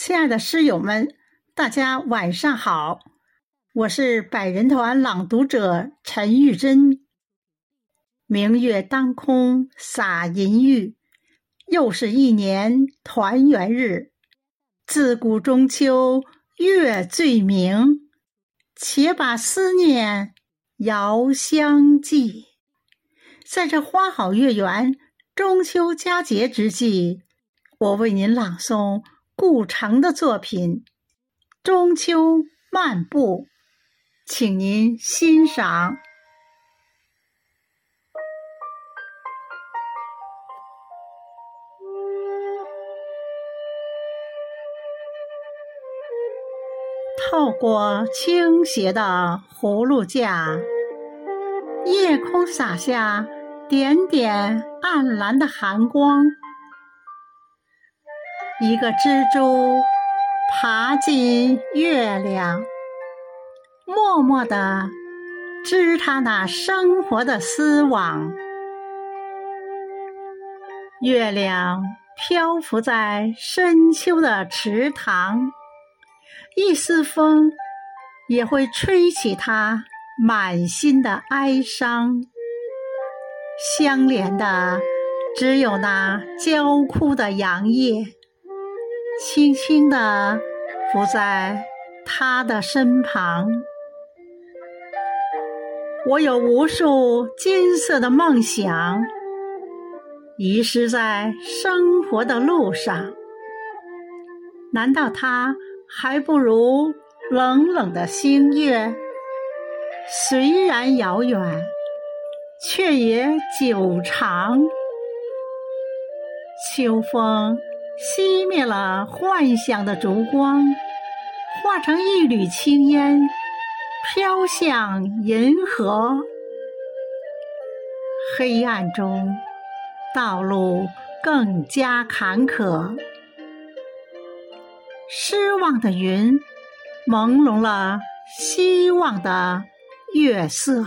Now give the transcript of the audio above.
亲爱的诗友们，大家晚上好，我是百人团朗读者陈玉珍。明月当空洒银玉，又是一年团圆日。自古中秋月最明，且把思念遥相寄。在这花好月圆、中秋佳节之际，我为您朗诵。顾城的作品《中秋漫步》，请您欣赏。透过倾斜的葫芦架，夜空洒下点点暗蓝的寒光。一个蜘蛛爬进月亮，默默地织它那生活的丝网。月亮漂浮在深秋的池塘，一丝风也会吹起它满心的哀伤。相连的只有那焦枯的杨叶。轻轻地伏在他的身旁，我有无数金色的梦想，遗失在生活的路上。难道他还不如冷冷的星月？虽然遥远，却也久长。秋风。熄灭了幻想的烛光，化成一缕青烟，飘向银河。黑暗中，道路更加坎坷。失望的云，朦胧了希望的月色。